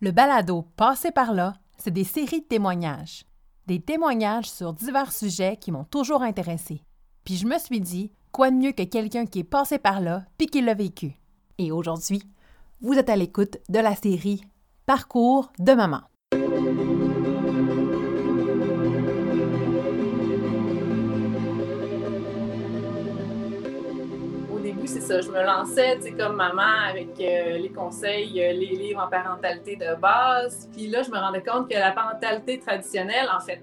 Le balado Passé par là, c'est des séries de témoignages. Des témoignages sur divers sujets qui m'ont toujours intéressé. Puis je me suis dit, quoi de mieux que quelqu'un qui est passé par là puis qui l'a vécu. Et aujourd'hui, vous êtes à l'écoute de la série Parcours de maman. Je me lançais, tu comme maman, avec euh, les conseils, euh, les livres en parentalité de base. Puis là, je me rendais compte que la parentalité traditionnelle, en fait,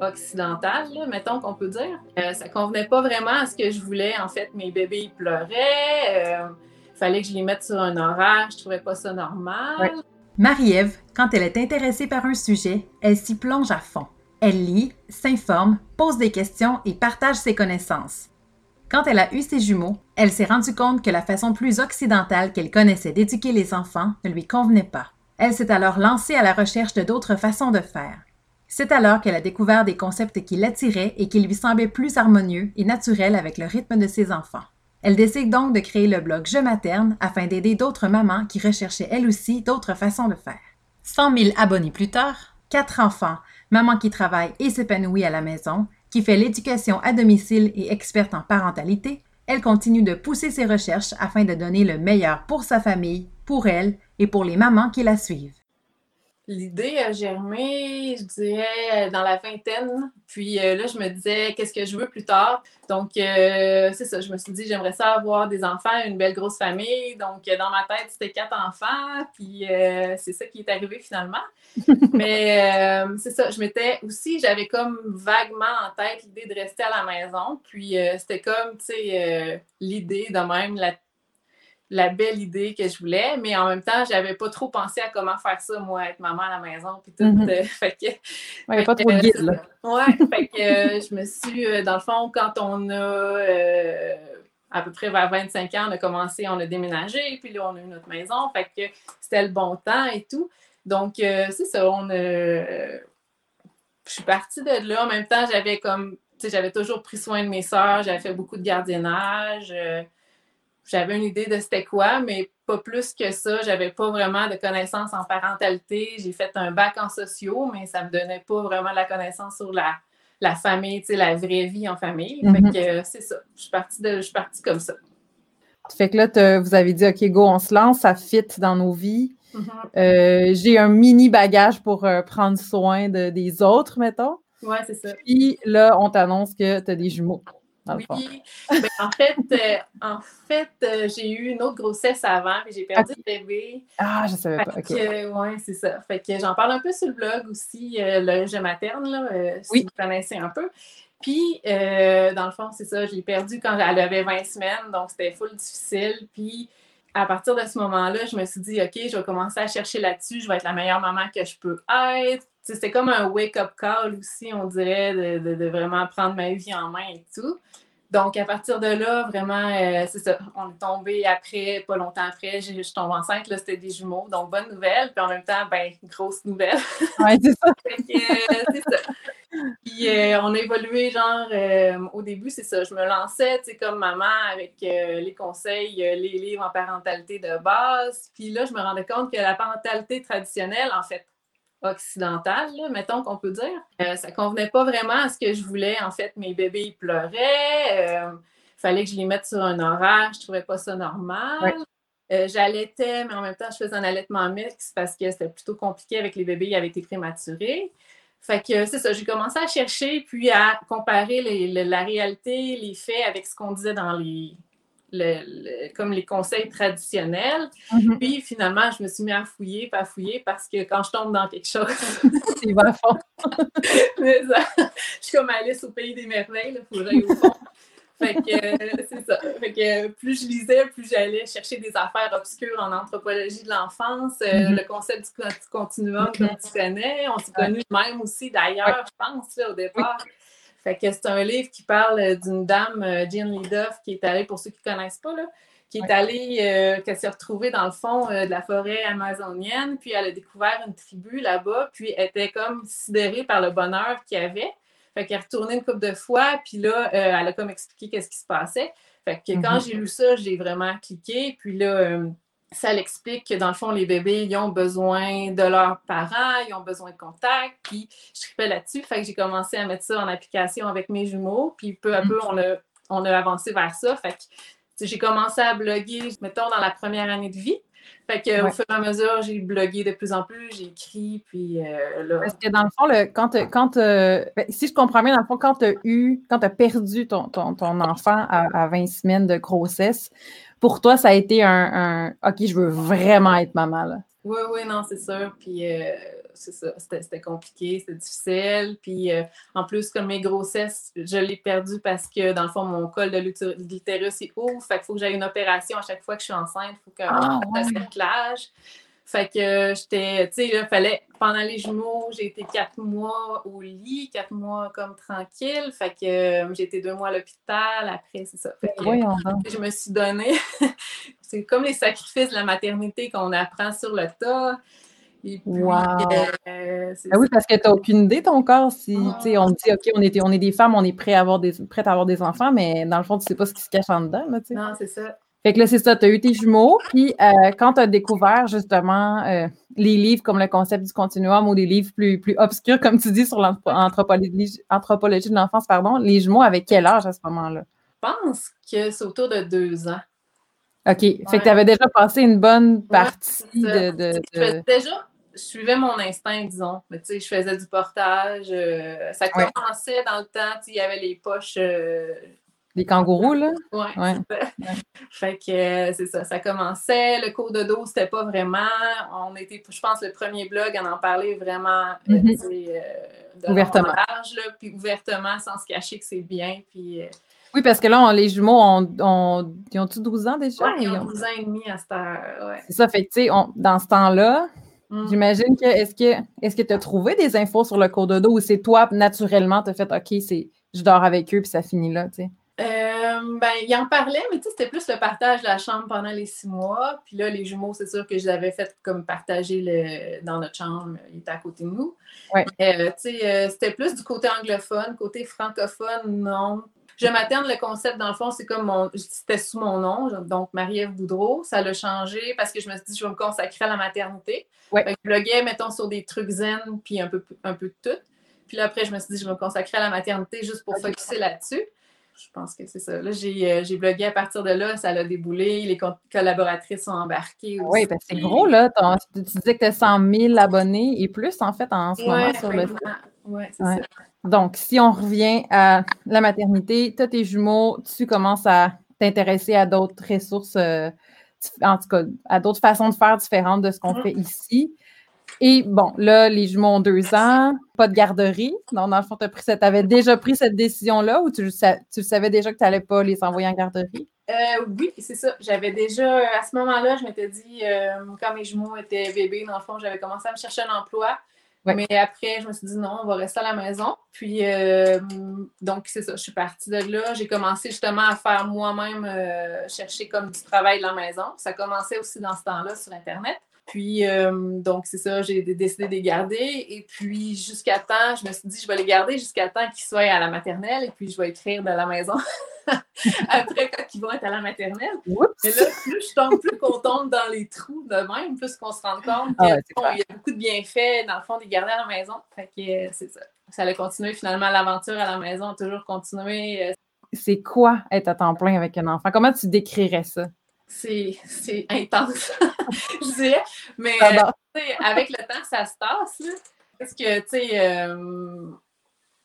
occidentale, mettons qu'on peut dire, euh, ça convenait pas vraiment à ce que je voulais. En fait, mes bébés, pleuraient. Il fallait que je les mette sur un horaire. Je trouvais pas ça normal. Marie-Ève, quand elle est intéressée par un sujet, elle s'y plonge à fond. Elle lit, s'informe, pose des questions et partage ses connaissances. Quand elle a eu ses jumeaux, elle s'est rendue compte que la façon plus occidentale qu'elle connaissait d'éduquer les enfants ne lui convenait pas. Elle s'est alors lancée à la recherche de d'autres façons de faire. C'est alors qu'elle a découvert des concepts qui l'attiraient et qui lui semblaient plus harmonieux et naturels avec le rythme de ses enfants. Elle décide donc de créer le blog Je materne afin d'aider d'autres mamans qui recherchaient elles aussi d'autres façons de faire. 100 000 abonnés plus tard, quatre enfants, maman qui travaille et s'épanouit à la maison, qui fait l'éducation à domicile et experte en parentalité, elle continue de pousser ses recherches afin de donner le meilleur pour sa famille, pour elle et pour les mamans qui la suivent. L'idée a germé, je dirais, dans la vingtaine. Puis euh, là, je me disais, qu'est-ce que je veux plus tard? Donc, euh, c'est ça, je me suis dit, j'aimerais ça avoir des enfants, une belle grosse famille. Donc, dans ma tête, c'était quatre enfants. Puis, euh, c'est ça qui est arrivé finalement. Mais c'est ça, je m'étais aussi, j'avais comme vaguement en tête l'idée de rester à la maison. Puis, c'était comme, tu sais, l'idée de même, la la belle idée que je voulais, mais en même temps, j'avais pas trop pensé à comment faire ça, moi, être maman à la maison, puis tout. Euh, fait que, Ouais, pas trop de guide, là. ouais, fait que euh, je me suis, euh, dans le fond, quand on a euh, à peu près vers 25 ans, on a commencé, on a déménagé, puis là, on a eu notre maison, fait que c'était le bon temps et tout. Donc, euh, c'est ça, on. Je suis partie de là. En même temps, j'avais comme, tu sais, j'avais toujours pris soin de mes sœurs, j'avais fait beaucoup de gardiennage. J'avais une idée de c'était quoi, mais pas plus que ça. J'avais pas vraiment de connaissances en parentalité. J'ai fait un bac en sociaux, mais ça me donnait pas vraiment de la connaissance sur la, la famille, tu sais, la vraie vie en famille. Mhm. Fait que euh, c'est ça. Je suis partie de, je suis partie comme ça. Fait que là, vous avez dit, OK, go, on se lance, ça fit dans nos vies. Mhm. Euh, J'ai un mini bagage pour euh, prendre soin de- des autres, mettons. Ouais, c'est ça. Puis là, on t'annonce que tu as des jumeaux, dans le. Oui. Ben, en fait, euh, en fait euh, j'ai eu une autre grossesse avant, puis j'ai perdu le bébé. Ah, je savais pas. OK. ouais, c'est ça. Fait que j'en parle un peu sur le blog aussi, euh, le Je materne, là, si Oui. vous connaissez un peu. Puis, dans le fond, c'est ça, je l'ai perdu quand elle avait 20 semaines, donc c'était full difficile. Puis, à partir de ce moment-là, je me suis dit, OK, je vais commencer à chercher là-dessus, je vais être la meilleure maman que je peux être. C'était comme un wake-up call aussi, on dirait, de, de- de vraiment prendre ma vie en main et tout. Donc, à partir de là, vraiment, euh, c'est ça. On est tombé après, pas longtemps après, je suis tombée enceinte, là, c'était des jumeaux. Donc, bonne nouvelle. Puis en même temps, ben, grosse nouvelle. Ouais, c'est ça. Euh, c'est ça. Puis euh, on a évolué, genre, euh, au début, c'est ça. Je me lançais, tu sais, comme maman, avec euh, les conseils, les livres en parentalité de base. Puis là, je me rendais compte que la parentalité traditionnelle, en fait, occidentale, là, mettons qu'on peut dire, euh, ça convenait pas vraiment à ce que je voulais. En fait, mes bébés, ils pleuraient. euh, fallait que je les mette sur un horaire. Je trouvais pas ça normal. Ouais. Euh, J'allaitais, mais en même temps, je faisais un allaitement mixte parce que c'était plutôt compliqué avec les bébés, ils avaient été prématurés. Fait que c'est ça, j'ai commencé à chercher puis à comparer les- la réalité, les faits avec ce qu'on disait dans les, le- le- comme les conseils traditionnels. Mhm. Puis finalement, je me suis mis à fouiller, pas fouiller parce que quand je tombe dans quelque chose, vas à fond. mais ça, je suis comme Alice au pays des merveilles, il faut que j'aille au fond. Fait que euh, c'est ça. Fait que euh, plus je lisais, plus j'allais chercher des affaires obscures en anthropologie de l'enfance, euh, Mhm. le concept du con- continuum comme tu connais. On s'est connus même aussi d'ailleurs, je pense, là, au départ. Fait que c'est un livre qui parle euh, d'une dame, euh, Jean Lidoff, qui est allée, pour ceux qui ne connaissent pas, là, qui est allée, euh, qu'elle s'est retrouvée dans le fond euh, de la forêt amazonienne, puis elle a découvert une tribu là-bas, puis elle était comme sidérée par le bonheur qu'il y avait. Fait qu'elle est retournée une couple de fois, puis là, euh, elle a comme expliqué qu'est-ce qui se passait. Fait que quand Mhm. j'ai lu ça, j'ai vraiment cliqué. Puis là, ça l'explique que dans le fond, les bébés, ils ont besoin de leurs parents, ils ont besoin de contact, puis je tripais là-dessus. Fait que j'ai commencé à mettre ça en application avec mes jumeaux, puis peu à peu, on a, on a avancé vers ça. Fait que j'ai commencé à bloguer, mettons, dans la première année de vie. Fait que, au fur et à mesure, j'ai blogué de plus en plus, j'ai écrit, puis euh, là... Parce que dans le fond, le, quand, quand euh, ben, si je comprends bien, dans le fond, quand tu as eu, quand tu as perdu ton, ton, ton enfant à, à, 20 semaines de grossesse, pour toi, ça a été un, OK, je veux vraiment être maman. Là. Oui, oui, non, c'est sûr. Puis euh, c'est ça, c'était compliqué, c'était difficile. Puis euh, en plus, comme mes grossesses, je l'ai perdu parce que dans le fond, mon col de l'utérus est ouvre. Fait qu'il faut que j'aie une opération à chaque fois que je suis enceinte. Il faut que ah, je fasse ouais. Fait que j'étais, tu sais, il fallait, pendant les jumeaux, j'ai été quatre mois au lit, quatre mois comme tranquille. Fait que euh, j'ai été deux mois à l'hôpital. Après, c'est ça. Fait que, je me suis donnée. c'est comme les sacrifices de la maternité qu'on apprend sur le tas. Et puis, wow. euh, ah oui, parce que tu n'as aucune idée, ton corps. Si sais, on dit, OK, on est, on est des femmes, on est prêts à avoir des, prêtes à avoir des enfants, mais dans le fond, tu ne sais pas ce qui se cache en dedans. Là, non, c'est ça. Fait que là, c'est ça, tu as eu tes jumeaux. Puis euh, quand tu as découvert justement euh, les livres comme le concept du continuum ou des livres plus, plus obscurs, comme tu dis, sur l'anthropologie anthropologie de l'enfance, pardon, les jumeaux, avec quel âge à ce moment-là? Je pense que c'est autour de deux ans. OK. Fait que tu avais déjà passé une bonne partie de, de, Déjà, je suivais mon instinct, disons. Mais tu sais, je faisais du portage. Euh, ça commençait dans le temps, il y avait les poches les kangourous, là? Oui, ouais. Fait que euh, c'est ça, ça commençait. Le cours de dos, c'était pas vraiment. On était, je pense, le premier blog à en parler vraiment euh, ouvertement. Large, là, puis ouvertement, sans se cacher que c'est bien. Puis, oui, parce que là, les jumeaux, ils ont-tu 12 ans déjà? Oui, ils ont 12 ans et demi à cette heure. Ouais. C'est ça, fait que, tu sais, dans ce temps-là, mm. J'imagine que est-ce que est-ce que tu as trouvé des infos sur le cours de dos ou c'est toi naturellement tu as fait OK, c'est je dors avec eux puis ça finit là, tu sais? Euh, ben, il en parlait, mais c'était plus le partage de la chambre pendant les six mois. Puis là, les jumeaux, c'est sûr que je l'avais fait comme partager le, dans notre chambre. Il était à côté de nous. Ouais. Euh, euh, c'était plus du côté anglophone. Côté francophone, non. Je m'attends le concept, dans le fond, c'est comme mon. C'était sous mon nom, donc Marie-Ève Boudreau. Ça l'a changé parce que je me suis dit, je vais me consacrer à la maternité. Ouais. je bloguais, mettons, sur des trucs zen, puis un peu, un peu de tout. Puis là, après, je me suis dit, je vais me consacrer à la maternité juste pour focuser là-dessus je pense que c'est ça. Là, euh, j'ai, blogué à partir de là, ça a déboulé. Les collaboratrices sont embarquées aussi. Oui, parce que c'est gros, là. Tu disais que tu as 100 000 abonnés et plus, en fait, en ce moment sur le site. Oui, c'est ça. Donc, si on revient à la maternité, tu as tes jumeaux, tu commences à t'intéresser à d'autres ressources, euh, en tout cas, à d'autres façons de faire différentes de ce qu'on mm-hmm. fait ici. Et bon, là, les jumeaux ont deux ans, pas de garderie. Donc, dans le fond, tu avais déjà pris cette décision-là ou tu, tu savais déjà que tu n'allais pas les envoyer en garderie? Euh, oui, c'est ça. J'avais déjà, à ce moment-là, je m'étais dit, euh, quand mes jumeaux étaient bébés, dans le fond, j'avais commencé à me chercher un emploi. Mais après, je me suis dit non, on va rester à la maison. Puis, euh, donc, c'est ça, je suis partie de là. J'ai commencé justement à faire moi-même, chercher comme du travail de la maison. Ça commençait aussi dans ce temps-là sur Internet. Puis, euh, donc, c'est ça, j'ai décidé de les garder. Et puis, jusqu'à temps, je me suis dit, je vais les garder jusqu'à temps qu'ils soient à la maternelle. Et puis, je vais écrire de la maison après quand ils vont être à la maternelle. Et là, plus je tombe, plus qu'on tombe dans les trous de même, plus qu'on se rend compte ah qu'il y a beaucoup de bienfaits, dans le fond, de les garder à la maison. Fait que euh, c'est ça. Ça a continué finalement l'aventure à la maison, toujours continué. Euh. C'est quoi être à temps plein avec un enfant? Comment tu décrirais ça? C'est intense, je dirais. Mais euh, avec le temps, ça se passe. Parce que, tu sais, euh,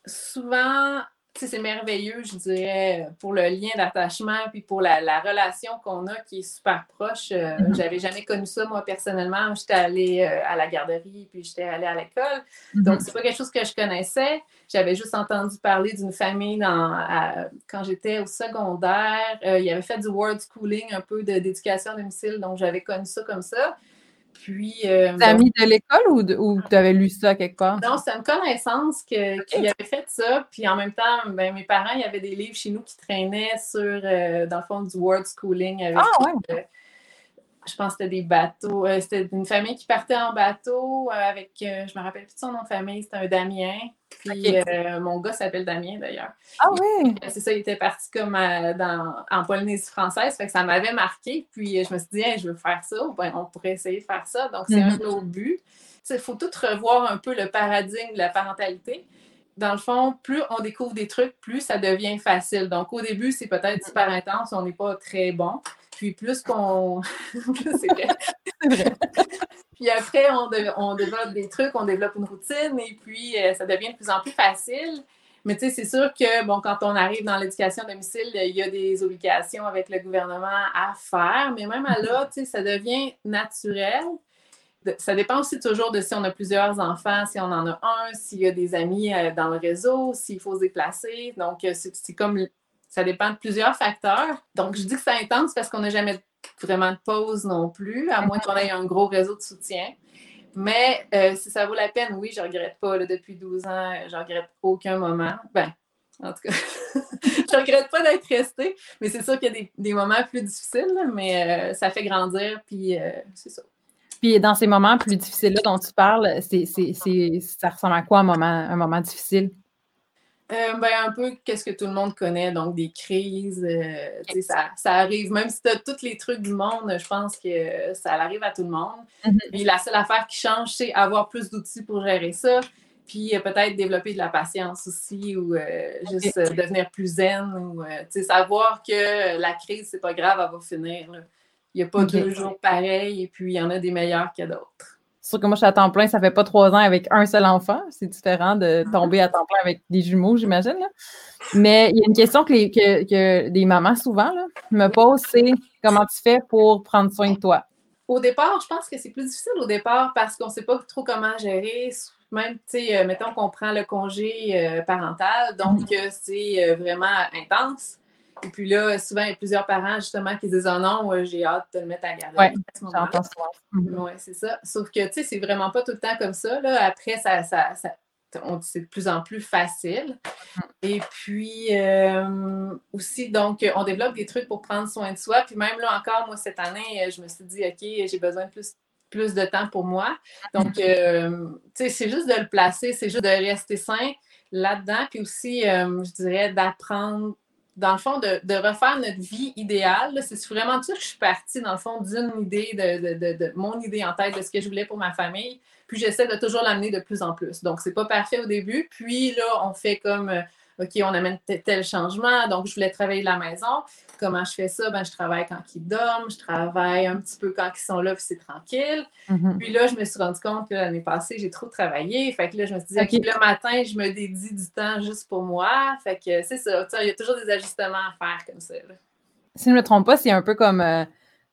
souvent, c'est merveilleux, je dirais, pour le lien d'attachement, puis pour la, relation qu'on a qui est super proche. Euh, mm-hmm. J'avais jamais connu ça, moi, personnellement. J'étais allée euh, à la garderie, puis j'étais allée à l'école. Mm-hmm. Donc, c'est pas quelque chose que je connaissais. J'avais juste entendu parler d'une famille dans, quand j'étais au secondaire. Euh, il avait fait du word schooling, un peu d'éducation à domicile, donc j'avais connu ça comme ça. Puis. Euh, ami de l'école ou, tu avais lu ça quelque part? Non, c'est une connaissance qui avait fait ça. Puis en même temps, ben, mes parents, il y avait des livres chez nous qui traînaient sur, euh, dans le fond, du word schooling. ah, ouais. Euh, je pense que c'était des bateaux. Euh, c'était une famille qui partait en bateau euh, avec, euh, je me rappelle plus de son nom de famille, c'était un Damien. Puis mon gars s'appelle Damien d'ailleurs. Ah oui! C'est ça, il était parti comme dans, en Polynésie française, fait que ça m'avait marqué. Puis je me suis dit, je veux faire ça, ben, on pourrait essayer de faire ça. Donc c'est un de nos buts. Il faut tout revoir un peu le paradigme de la parentalité dans le fond, plus on découvre des trucs, plus ça devient facile. Donc, au début, c'est peut-être super intense, on n'est pas très bon. Puis plus qu'on. c'est vrai. puis après, on, développe des trucs, on développe une routine et puis euh, ça devient de plus en plus facile. Mais tu sais, c'est sûr que, bon, quand on arrive dans l'éducation à domicile, il y a des obligations avec le gouvernement à faire. Mais même à là, tu sais, ça devient naturel. Ça dépend aussi toujours de si on a plusieurs enfants, si on en a un, s'il y a des amis euh, dans le réseau, s'il faut se déplacer. Donc, euh, c'est comme ça dépend de plusieurs facteurs. Donc, je dis que c'est intense parce qu'on n'a jamais vraiment de pause non plus, à moins qu'on ait un gros réseau de soutien. Mais euh, si ça vaut la peine, oui, je ne regrette pas. depuis 12 ans, je ne regrette aucun moment. Ben, en tout cas, je ne regrette pas d'être restée, mais c'est sûr qu'il y a des, moments plus difficiles, mais euh, ça fait grandir, puis euh, c'est ça. Puis dans ces moments plus difficiles-là dont tu parles, c'est, ça ressemble à quoi un moment, un moment difficile? Euh, ben, un peu qu'est-ce que tout le monde connaît, donc des crises, euh, ça, ça, arrive. Même si tu as tous les trucs du monde, je pense que ça arrive à tout le monde. Mm la seule affaire qui change, c'est avoir plus d'outils pour gérer ça. Puis euh, peut-être développer de la patience aussi ou juste devenir plus zen ou savoir que la crise, c'est pas grave, elle va finir. Il n'y a pas deux jours pareils et puis il y en a des meilleurs que d'autres sûr que moi, je suis à temps plein, ça fait pas trois ans avec un seul enfant. C'est différent de ah. tomber à temps plein avec des jumeaux, j'imagine. Mais il y a une question que, les, que, des mamans souvent me posent, c'est comment tu fais pour prendre soin de toi? Au départ, je pense que c'est plus difficile au départ parce qu'on ne sait pas trop comment gérer. Même, tu sais, euh, mettons qu'on prend le congé euh, parental, donc mm-hmm. euh, c'est vraiment intense. Et puis là, souvent, il y a plusieurs parents justement qui disent Oh non, j'ai hâte de le mettre à garder. Mhm. Oui, c'est ça. Sauf que, tu sais, c'est vraiment pas tout le temps comme ça. Là. Après, ça, ça, ça c'est de plus en plus facile. Mhm. Et puis euh, aussi, donc, on développe des trucs pour prendre soin de soi. Puis même là encore, moi, cette année, je me suis dit, OK, j'ai besoin de plus, plus de temps pour moi. Donc, mhm. euh, tu sais, c'est juste de le placer, c'est juste de rester sain là-dedans. Puis aussi, euh, je dirais, d'apprendre dans le fond, de, refaire notre vie idéale. C'est vraiment de ça que je suis partie, dans le fond, d'une idée, de, mon idée en tête de ce que je voulais pour ma famille. Puis j'essaie de toujours l'amener de plus en plus. Donc, c'est pas parfait au début. Puis là, on fait comme euh, OK, on amène tel changement. Donc, je voulais travailler la maison. Comment je fais ça? Ben, je travaille quand ils dorment, je travaille un petit peu quand ils sont là, puis c'est tranquille. Mm-hmm. Puis là, je me suis rendu compte que l'année passée, j'ai trop travaillé. Fait que là, je me suis dit, OK, le matin, je me dédie du temps juste pour moi. Fait que c'est ça. Il y a toujours des ajustements à faire comme ça. Si je ne me trompe pas, c'est un peu comme. Euh,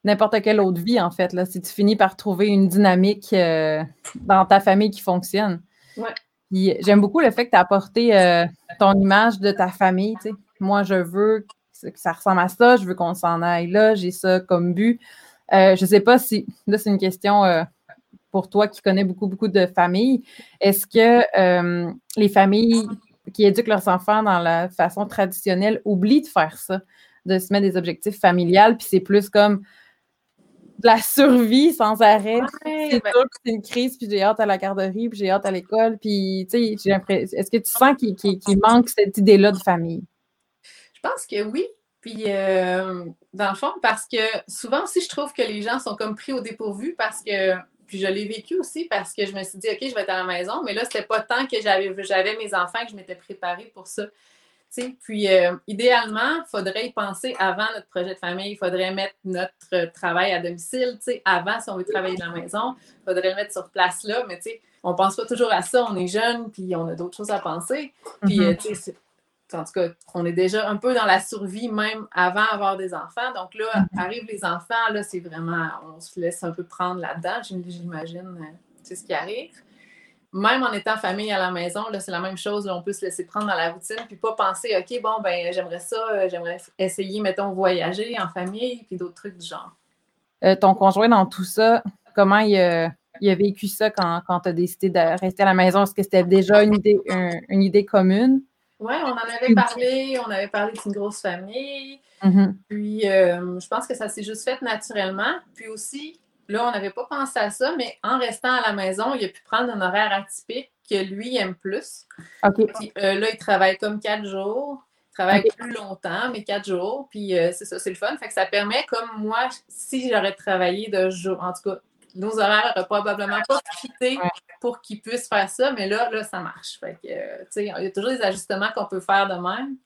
n'importe quelle autre vie, en fait, là, si tu finis par trouver une dynamique euh, dans ta famille qui fonctionne. Ouais j'aime beaucoup le fait que tu as apporté euh, ton image de ta famille. Moi, je veux ça ressemble à ça, je veux qu'on s'en aille là, j'ai ça comme but. Euh, je ne sais pas si, là, c'est une question euh, pour toi qui connais beaucoup, beaucoup de familles. Est-ce que les familles qui éduquent leurs enfants dans la façon traditionnelle oublient de faire ça, de se mettre des objectifs familiales, puis c'est plus comme de la survie sans arrêt. c'est ben c'est une crise, puis j'ai hâte à la garderie, puis j'ai hâte à l'école, puis tu sais, j'ai l'impression. Est-ce que tu sens qu'il manque cette idée-là de famille? Je pense que oui. Puis, euh, dans le fond, parce que souvent aussi, je trouve que les gens sont comme pris au dépourvu parce que, puis je l'ai vécu aussi parce que je me suis dit, OK, je vais être à la maison, mais là, c'était pas tant que j'avais mes enfants que je m'étais préparée pour ça. Puis, euh, idéalement, il faudrait y penser avant notre projet de famille. Il faudrait mettre notre travail à domicile, avant, si on veut travailler de la maison. Il faudrait le mettre sur place là, mais on ne pense pas toujours à ça. On est jeune, puis on a d'autres choses à penser. Puis, euh, mm-hmm. En tout cas, on est déjà un peu dans la survie même avant d'avoir des enfants. Donc là, mm-hmm. arrivent les enfants, là, c'est vraiment, on se laisse un peu prendre là-dedans, j'imagine, c'est euh, ce qui arrive même en étant famille à la maison, c'est la même chose. on peut se laisser prendre dans la routine, puis pas penser, OK, bon, ben j'aimerais ça, euh, j'aimerais essayer, mettons, voyager en famille, puis d'autres trucs du genre. Euh, ton conjoint, dans tout ça, comment il, a vécu ça quand, quand tu as décidé de rester à la maison? Est-ce que c'était déjà une idée, une idée commune? Oui, on en avait parlé. On avait parlé d'une grosse famille. Mhm. Puis, euh, je pense que ça s'est juste fait naturellement. Puis aussi, là, on n'avait pas pensé à ça, mais en restant à la maison, il a pu prendre un horaire atypique que lui aime plus. Puis euh, là, il travaille comme quatre jours. Il travaille plus longtemps, mais quatre jours. Puis euh, c'est ça, c'est le fun. Fait que ça permet, comme moi, si j'aurais travaillé de jour, en tout cas, nos horaires n'auraient probablement pas quitté pour qu'ils puissent faire ça, mais là, là, ça marche. Fait que, euh, tu sais, il y a toujours des ajustements qu'on peut faire de même.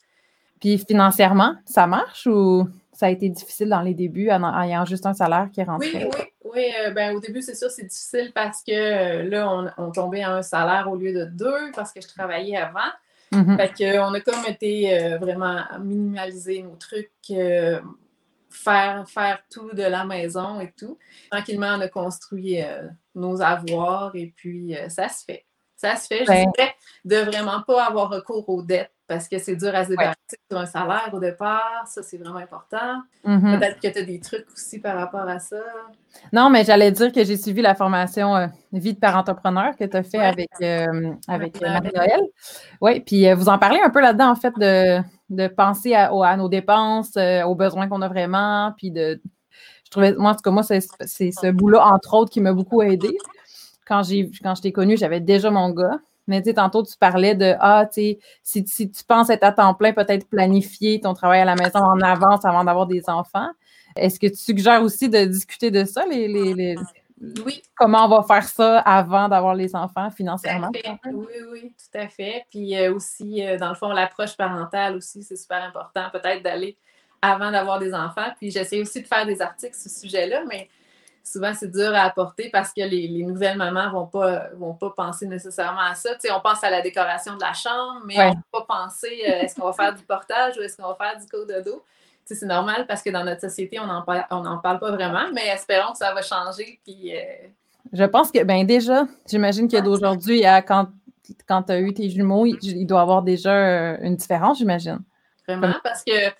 Puis financièrement, ça marche ou ça a été difficile dans les débuts en ayant juste un salaire qui Oui, rentrait? oui, oui. euh, ben, au début, c'est sûr, c'est difficile parce que euh, là, on, on tombait à un salaire au lieu de deux parce que je travaillais avant. Mhm. Fait que, euh, on a comme été euh, vraiment à minimaliser nos trucs, faire, faire tout de la maison et tout. Tranquillement, on a construit euh, nos avoirs et puis euh, ça se fait. Ça se fait, je Ouais. dirais, de vraiment pas avoir recours aux dettes parce que c'est dur à se débarrasser sur un salaire au départ. Ça, c'est vraiment important. Mhm. Peut-être que tu as des trucs aussi par rapport à ça. Non, mais j'allais dire que j'ai suivi la formation euh, Vie de parent entrepreneur que tu as fait Ouais. avec, euh, avec euh, Marie-Noël. Marie-Noël. Oui, puis euh, vous en parlez un peu là-dedans, en fait, de, de penser à, nos dépenses, euh, aux besoins qu'on a vraiment, puis de. Je trouvais, moi, en tout cas, moi, c'est ce bout-là, entre autres, qui m'a beaucoup aidé. Quand, quand je t'ai connue, j'avais déjà mon gars. Mais tu sais, tantôt, tu parlais de Ah, tu sais, si, tu penses être à temps plein, peut-être planifier ton travail à la maison en avance avant d'avoir des enfants. Est-ce que tu suggères aussi de discuter de ça, les- Oui, comment on va faire ça avant d'avoir les enfants tout financièrement? à fait. Oui, oui, tout à fait. Puis euh, aussi, euh, dans le fond, l'approche parentale aussi, c'est super important, peut-être d'aller avant d'avoir des enfants. Puis j'essaie aussi de faire des articles sur ce sujet-là, mais souvent c'est dur à apporter parce que les, les nouvelles mamans ne vont pas, vont pas penser nécessairement à ça. Tu sais, on pense à la décoration de la chambre, mais Ouais. on ne peut pas penser euh, est-ce qu'on va faire du portage ou est-ce qu'on va faire du cododo. Tu sais, c'est normal parce que dans notre société, on n'en parle, on n'en parle pas vraiment, mais espérons que ça va changer. Puis, euh, Je pense que, ben déjà, j'imagine que d'aujourd'hui à quand, quand tu as eu tes jumeaux, il, il doit y avoir déjà euh, une différence, j'imagine. Vraiment, parce que,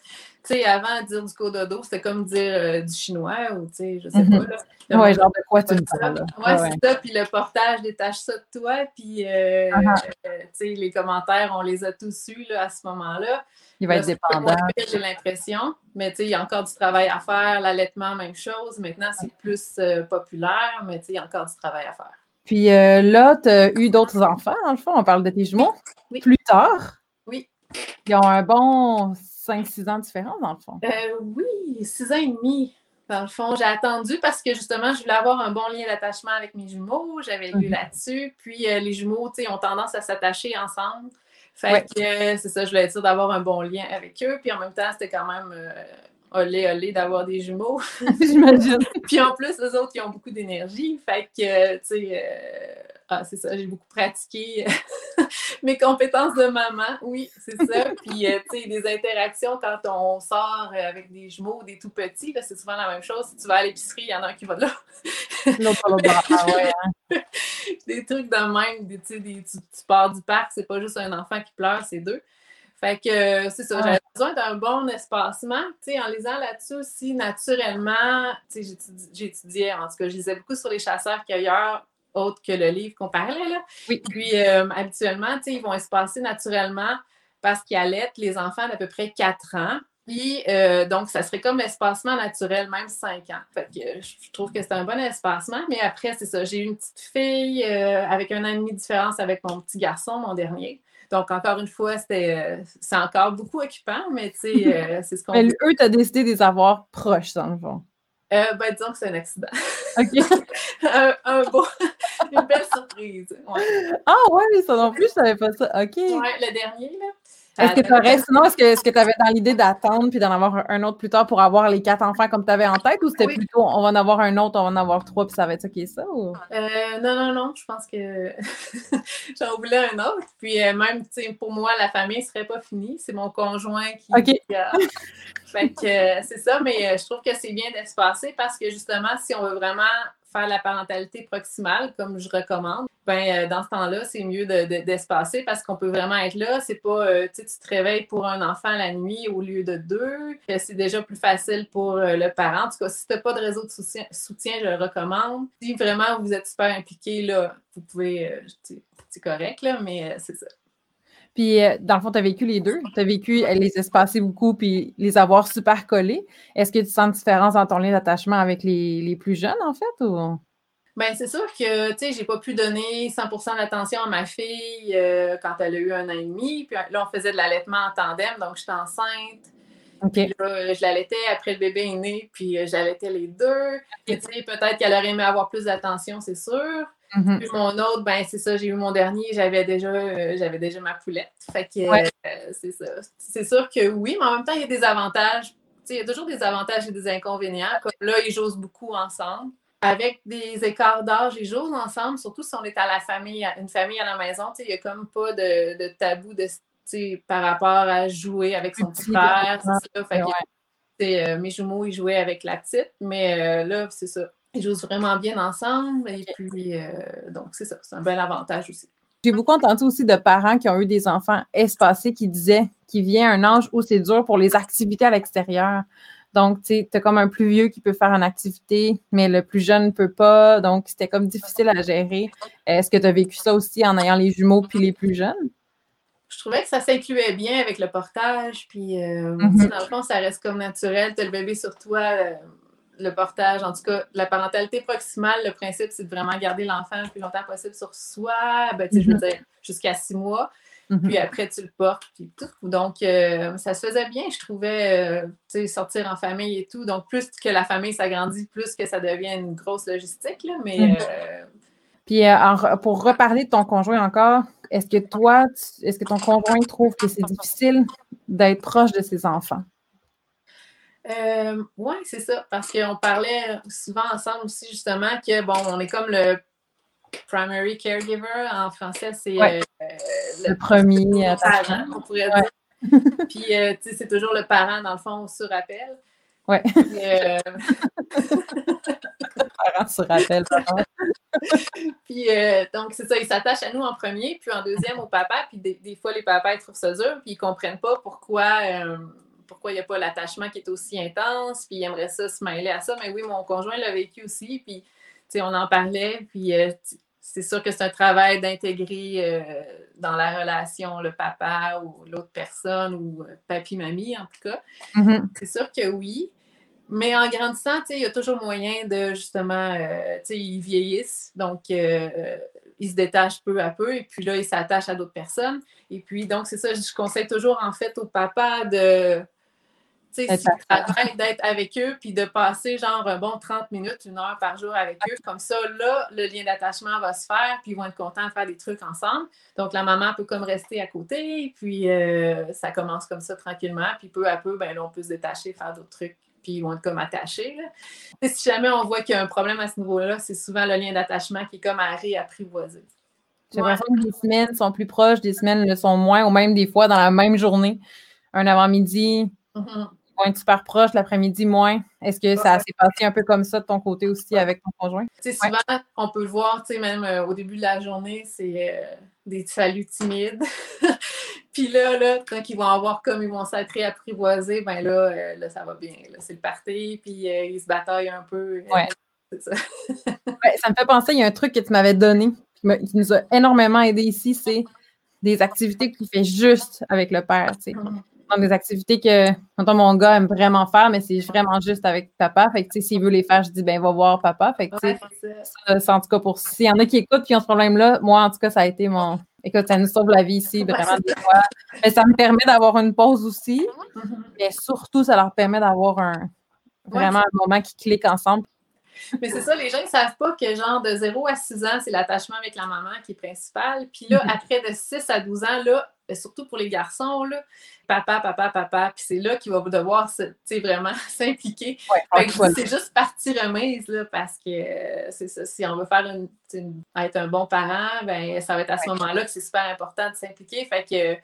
tu sais, avant, dire du cododo, c'était comme dire euh, du chinois ou, tu sais, je sais Mhm. pas. Là, monde genre de quoi tu me parles. Ouais, Ouais, ouais. c'est ça. Puis le portage détache ça de toi. Puis, euh, Ah ah. euh, tu sais, les commentaires, on les a tous eus là, à ce moment-là. Il va être dépendant. J'ai l'impression. Mais, tu sais, il y a encore du travail à faire. L'allaitement, même chose. Maintenant, c'est plus populaire, mais, tu sais, il y a encore du travail à faire. Puis là, tu as eu d'autres enfants, dans le fond. On parle de tes jumeaux. Oui. Plus tard. Oui. Ils ont un bon 5-6 ans de différence, dans le fond? Euh, oui, six ans et demi. Dans le fond, j'ai attendu parce que justement, je voulais avoir un bon lien d'attachement avec mes jumeaux. J'avais lu Mhm. là-dessus. Puis euh, les jumeaux, tu sais, ont tendance à s'attacher ensemble. Fait Ouais. que euh, c'est ça, je voulais sûre d'avoir un bon lien avec eux. Puis en même temps, c'était quand même olé olé d'avoir des jumeaux. J'imagine. Puis en plus, eux autres, ils ont beaucoup d'énergie. Fait que, tu sais, ah, c'est ça, j'ai beaucoup pratiqué mes compétences de maman. Oui, c'est ça. Puis, euh, tu sais, des interactions quand on sort euh, avec des jumeaux, des tout petits, là, c'est souvent la même chose. Si tu vas à l'épicerie, il y en a un qui va de là. L'autre, l'autre bord. Ah ouais, hein. des trucs de même. Des, tu, sais, des- tu, tu pars du parc, c'est pas juste un enfant qui pleure, c'est deux. Fait que euh, c'est ça, Ah. j'avais besoin d'un bon espacement. Tu sais, en lisant là-dessus aussi, naturellement, tu sais, j'étudiais, en tout cas, je lisais beaucoup sur les chasseurs-cueilleurs, autres que le livre qu'on parlait, là. Oui. Puis euh, habituellement, tu sais, ils vont espacer naturellement parce qu'ils allaitent les enfants d'à peu près 4 ans. Puis, euh, donc, ça serait comme espacement naturel, même 5 ans. Fait que euh, je trouve que c'est un bon espacement. Mais après, c'est ça. J'ai eu une petite fille euh, avec un an et demi de différence avec mon petit garçon, mon dernier. Donc, encore une fois, c'était, c'est encore beaucoup occupant, mais tu sais, c'est ce qu'on Mais eux, tu as décidé de les avoir proches, dans le fond. Euh, ben, disons que c'est un accident. OK. un, un beau, une belle surprise. Ouais. Ah ouais, ça non plus, je savais pas ça. OK. Ouais, le dernier, là. Est-ce que tu aurais, sinon, est-ce que tu avais dans l'idée d'attendre puis d'en avoir un, autre plus tard pour avoir les quatre enfants comme tu avais en tête ou c'était Oui. plutôt on va en avoir un autre, on va en avoir trois puis ça va être ça qui est ça? Ou... Euh, non, non, non, je pense que j'en voulais un autre. Puis euh, même, tu sais, pour moi, la famille ne serait pas finie. C'est mon conjoint qui. OK. Fait que euh, c'est ça, mais je trouve que c'est bien d'espacer parce que justement, si on veut vraiment faire la parentalité proximale, comme je recommande, ben euh, dans ce temps-là, c'est mieux de- de- d'espacer parce qu'on peut vraiment être là. C'est pas, euh, tu te réveilles pour un enfant la nuit au lieu de deux. que C'est déjà plus facile pour euh, le parent. En tout cas, si tu n'as pas de réseau de soutien, soutien, je le recommande. Si vraiment vous êtes super impliqué, là, vous pouvez, euh, c'est correct, là, mais euh, c'est ça. Puis, euh, dans le fond, tu as vécu les deux. Tu as vécu les espacer beaucoup puis les avoir super collés. Est-ce que tu sens une différence dans ton lien d'attachement avec les, plus jeunes, en fait? Ou... Bien, c'est sûr que, tu sais, j'ai pas pu donner 100% d'attention à ma fille euh, quand elle a eu un an et demi. Puis là, on faisait de l'allaitement en tandem, donc j'étais enceinte. Puis là, je l'allaitais après le bébé est né, puis euh, j'allaitais les deux. tu sais, peut-être qu'elle aurait aimé avoir plus d'attention, c'est sûr. Puis mon autre, ben c'est ça, j'ai eu mon dernier, j'avais déjà, euh, j'avais déjà ma poulette. Fait que c'est ça. C'est sûr que oui, mais en même temps, il y a des avantages. Il y a toujours des avantages et des inconvénients. Comme là, ils jouent beaucoup ensemble avec des écarts d'âge, ils jouent ensemble, surtout si on est à la famille, une famille à la maison, il n'y a comme pas de, de tabou de, par rapport à jouer avec son petit frère. Euh, mes jumeaux, ils jouaient avec la petite, mais euh, là, c'est ça. Ils jouent vraiment bien ensemble. Et puis, euh, donc, c'est ça. C'est un bel avantage aussi. J'ai beaucoup entendu aussi de parents qui ont eu des enfants espacés qui disaient qu'il vient un âge où c'est dur pour les activités à l'extérieur. Donc, tu as comme un plus vieux qui peut faire une activité, mais le plus jeune ne peut pas. Donc, c'était comme difficile à gérer. Est-ce que tu as vécu ça aussi en ayant les jumeaux puis les plus jeunes? Je trouvais que ça s'incluait bien avec le portage. Puis, euh, mm-hmm. dans le fond, ça reste comme naturel. Tu as le bébé sur toi, euh, le portage. En tout cas, la parentalité proximale, le principe, c'est de vraiment garder l'enfant le plus longtemps possible sur soi. Ben, je veux mm-hmm. dire, jusqu'à six mois. Mhm. Puis après, tu le portes, puis tout. Donc, euh, ça se faisait bien, je trouvais, euh, sortir en famille et tout. Donc, plus que la famille s'agrandit, plus que ça devient une grosse logistique, là, mais... Mhm. Euh, puis, pour reparler de ton conjoint encore, est-ce que toi, est-ce que ton conjoint trouve que c'est difficile d'être proche de ses enfants? Oui, c'est ça, parce qu'on parlait souvent ensemble aussi, justement, que, bon, on est comme le primary caregiver. En français, c'est euh, le, premier parent, on pourrait dire. Puis, euh, tu sais, c'est toujours le parent, dans le fond, sur appel. Oui. Euh... parent sur appel, Puis, euh, donc, c'est ça, ils s'attachent à nous en premier, puis en deuxième au papa. Puis, des, fois, les papas, ils trouvent ça dur, puis ils ne comprennent pas pourquoi pourquoi il n'y a pas l'attachement qui est aussi intense, puis ils aimeraient ça se mêler à ça. Mais oui, mon conjoint l'a vécu aussi, puis on en parlait, puis euh, c'est sûr que c'est un travail d'intégrer euh, dans la relation le papa ou l'autre personne ou euh, papy-mamie en tout cas. Mm-hmm. C'est sûr que oui. Mais en grandissant, il y a toujours moyen de justement, ils vieillissent, donc ils se détachent peu à peu, et puis là, ils s'attachent à d'autres personnes. Et puis, donc, c'est ça, je conseille toujours en fait au papa de tu sais, d'être avec eux, puis de passer genre un bon 30 minutes, une heure par jour avec eux. Comme ça, là, le lien d'attachement va se faire, puis ils vont être contents de faire des trucs ensemble. Donc, la maman peut comme rester à côté, puis euh, ça commence comme ça tranquillement. Puis peu à peu, ben là, on peut se détacher, faire d'autres trucs, puis ils vont être comme attachés. Et si jamais on voit qu'il y a un problème à ce niveau-là, c'est souvent le lien d'attachement qui est comme à réapprivoiser. J'ai l'impression que des semaines sont plus proches, des semaines le sont moins, ou même des fois dans la même journée, un avant-midi. Mm-hmm être super proche, l'après-midi moins. Est-ce que ça s'est passé un peu comme ça de ton côté aussi avec ton conjoint? souvent, on peut le voir, même euh, au début de la journée, c'est euh, des saluts timides. Puis là, là, quand ils vont avoir comme ils vont s'être réapprivoisés, ben là, euh, là, ça va bien. C'est le parti, puis ils se bataillent un peu. Ouais. ça. ça me fait penser, il y a un truc que tu m'avais donné qui, nous a énormément aidé ici, c'est des activités qu'il fait juste avec le père. Tu des activités que, mon gars aime vraiment faire, mais c'est vraiment juste avec papa. Fait que, s'il veut les faire, je dis, ben, va voir papa. Fait que, c'est en tout cas pour s'il y en a qui écoutent qui ont ce problème-là, moi, en tout cas, ça a été mon. Écoute, ça nous sauve la vie ici, vraiment, des fois. Mais ça me permet d'avoir une pause aussi. Mm-hmm. Mais surtout, ça leur permet d'avoir un vraiment un moment qui clique ensemble. Mais c'est ça, les gens ne savent pas que genre de 0 à 6 ans, c'est l'attachement avec la maman qui est principal. Puis là, mm-hmm. après de 6 à 12 ans, là, ben, surtout pour les garçons, là, papa, papa, papa, puis c'est là qu'il va devoir vraiment s'impliquer. c'est juste partie remise, là, parce que euh, c'est ça, si on veut faire une, être un bon parent, ben, ça va être à ce moment-là que c'est super important de s'impliquer. Fait que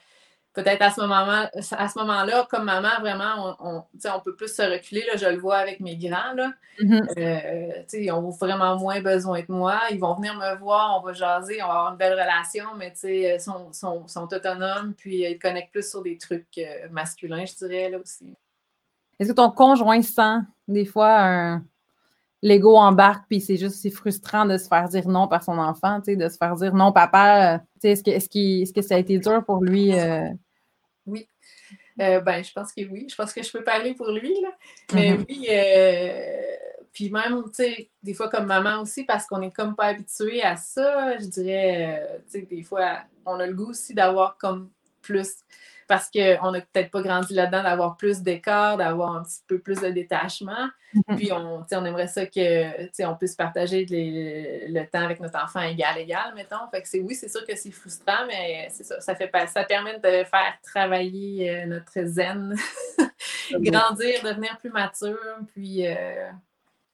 peut-être à ce moment-là, à ce moment-là, comme maman, vraiment, on, on, peut plus se reculer. Là, je le vois avec mes grands. Là. Mm-hmm. Euh, ils ont vraiment moins besoin de moi. Ils vont venir me voir, on va jaser, on va avoir une belle relation, mais ils sont, sont, sont, autonomes, puis ils connectent plus sur des trucs euh, masculins, je dirais, là aussi. Est-ce que ton conjoint sent des fois un l'ego embarque, puis c'est juste c'est frustrant de se faire dire non par son enfant, de se faire dire non, papa. Est-ce que, ça a été dur pour lui? Ben, je pense que oui. Je pense que je peux parler pour lui. Là. Mais mm-hmm. oui, puis même, tu sais, des fois comme maman aussi, parce qu'on est comme pas habitué à ça, je dirais, euh, tu sais, des fois, on a le goût aussi d'avoir comme plus, parce qu'on n'a peut-être pas grandi là-dedans, d'avoir plus d'écart, d'avoir un petit peu plus de détachement. Mm-hmm. Puis on, on aimerait ça que, on puisse partager le temps avec notre enfant égal, égal, mettons. Fait que c'est, oui, c'est sûr que c'est frustrant, mais c'est ça, ça, fait, ça permet de faire travailler euh, notre zen, grandir, devenir plus mature, puis... Euh,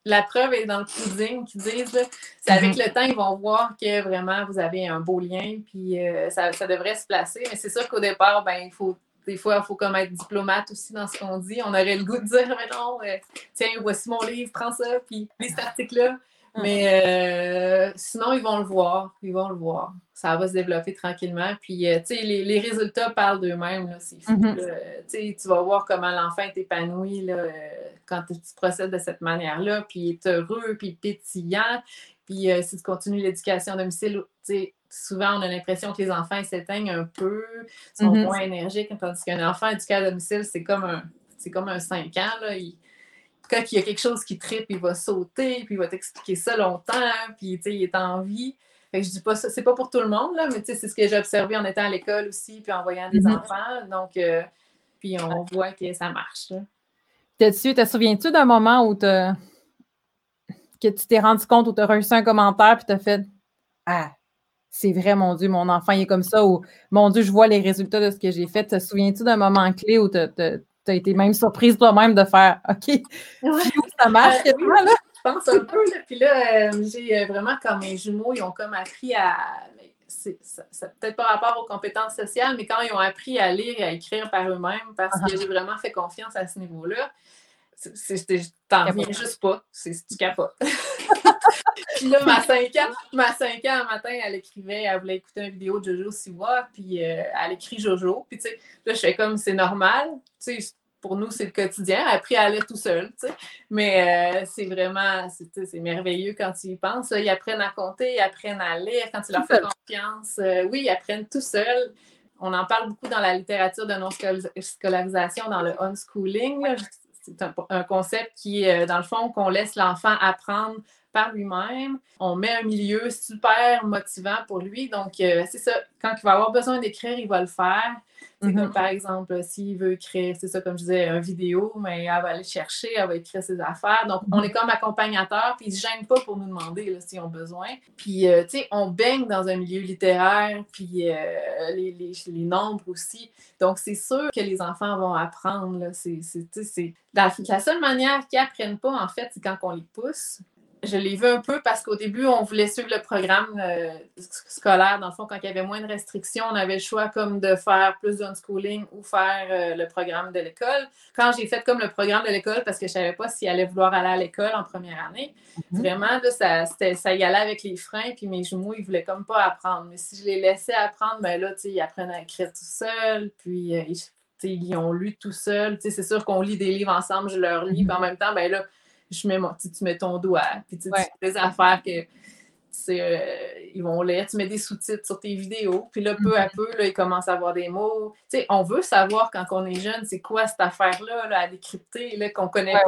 la preuve est dans le pudding qui disent, c'est avec mhm. le temps, ils vont voir que vraiment vous avez un beau lien, puis euh, ça, devrait se placer. Mais c'est sûr qu'au départ, ben, il faut, des fois, il faut comme être diplomate aussi dans ce qu'on dit. On aurait le goût de dire, mais non, euh, tiens, voici mon livre, prends ça, puis lis cet article-là. Mais euh, sinon, ils vont le voir. Ils vont le voir. Ça va se développer tranquillement. Puis, tu sais, les, résultats parlent d'eux-mêmes. Mm-hmm. Tu vas voir comment l'enfant est épanoui là, quand tu procèdes de cette manière-là. Puis, il est heureux, puis pétillant. Puis, si tu continues l'éducation à domicile, souvent, on a l'impression que les enfants s'éteignent un peu, sont mm-hmm. moins énergiques. Tandis qu'un enfant éduqué à domicile, c'est comme un, c'est comme un 5 ans. Là quand il y a quelque chose qui tripe, il va sauter, puis il va t'expliquer ça longtemps, puis il est en vie. Fait que je dis pas ça, c'est pas pour tout le monde, là, mais c'est ce que j'ai observé en étant à l'école aussi, puis en voyant des mm-hmm. enfants. Donc, euh, puis on voit que ça marche. T'es-tu, te souviens-tu d'un moment où que tu t'es rendu compte, où tu as reçu un commentaire, puis tu as fait Ah, c'est vrai, mon Dieu, mon enfant il est comme ça, ou mon Dieu, je vois les résultats de ce que j'ai fait. Te souviens-tu d'un moment clé où tu tu as été même surprise toi-même de faire OK, ça marche. Euh, je pense un peu. Puis là, euh, j'ai euh, vraiment, comme mes jumeaux, ils ont comme appris à. C'est peut-être pas rapport aux compétences sociales, mais quand ils ont appris à lire et à écrire par eux-mêmes, parce que uh-huh. j'ai vraiment fait confiance à ce niveau-là, t'en viens juste pas. C'est du capote. puis là, ma 5 ans, ma 5 ans, un matin, elle écrivait, elle voulait écouter une vidéo de Jojo Siwa, puis elle écrit Jojo. Puis tu sais, là, je fais comme c'est normal. Tu sais, pour nous, c'est le quotidien. Après, à lire tout seul, tu sais. Mais euh, c'est vraiment, c'est merveilleux quand tu y penses. Ils apprennent à compter, ils apprennent à lire quand tu leur fais confiance. Euh, oui, ils apprennent tout seul. On en parle beaucoup dans la littérature de non-scolarisation, dans le unschooling. C'est un, concept qui, euh, dans le fond, qu'on laisse l'enfant apprendre par lui-même. On met un milieu super motivant pour lui. Donc, c'est ça. Quand il va avoir besoin d'écrire, il va le faire. Mm-hmm. par exemple, s'il veut écrire, c'est ça, comme je disais, une vidéo, mais elle va aller chercher, elle va écrire ses affaires. Donc, on mm-hmm. est comme accompagnateur, puis ils ne se gênent pas pour nous demander s'ils ont besoin. Puis, euh, tu sais, on baigne dans un milieu littéraire, puis euh, les, les, les, nombres aussi. Donc, c'est sûr que les enfants vont apprendre. C'est, la, la seule manière qu'ils n'apprennent pas, en fait, c'est quand on les pousse je l'ai vu un peu parce qu'au début, on voulait suivre le programme euh, scolaire. Dans le fond, quand il y avait moins de restrictions, on avait le choix comme de faire plus d'unschooling ou faire euh, le programme de l'école. Quand j'ai fait comme le programme de l'école, parce que je ne savais pas s'il allait vouloir aller à l'école en première année, mhm. vraiment, ça, ça y allait avec les freins, puis mes jumeaux, ils ne voulaient comme pas apprendre. Mais si je les laissais apprendre, ben là, ils apprennent à écrire tout seuls, puis euh, ils, ont lu tout seuls. C'est sûr qu'on lit des livres ensemble, je leur lis, puis en mhm. même temps, ben là, je mets tu mets ton doigt, puis tu fais des affaires que euh, ils vont lire, tu mets des sous-titres sur tes vidéos, puis là, peu à mm-hmm. peu, là, ils commencent à avoir des mots. Tu sais, on veut savoir quand on est jeune, c'est quoi cette affaire-là là, à décrypter, là, qu'on connaît pas.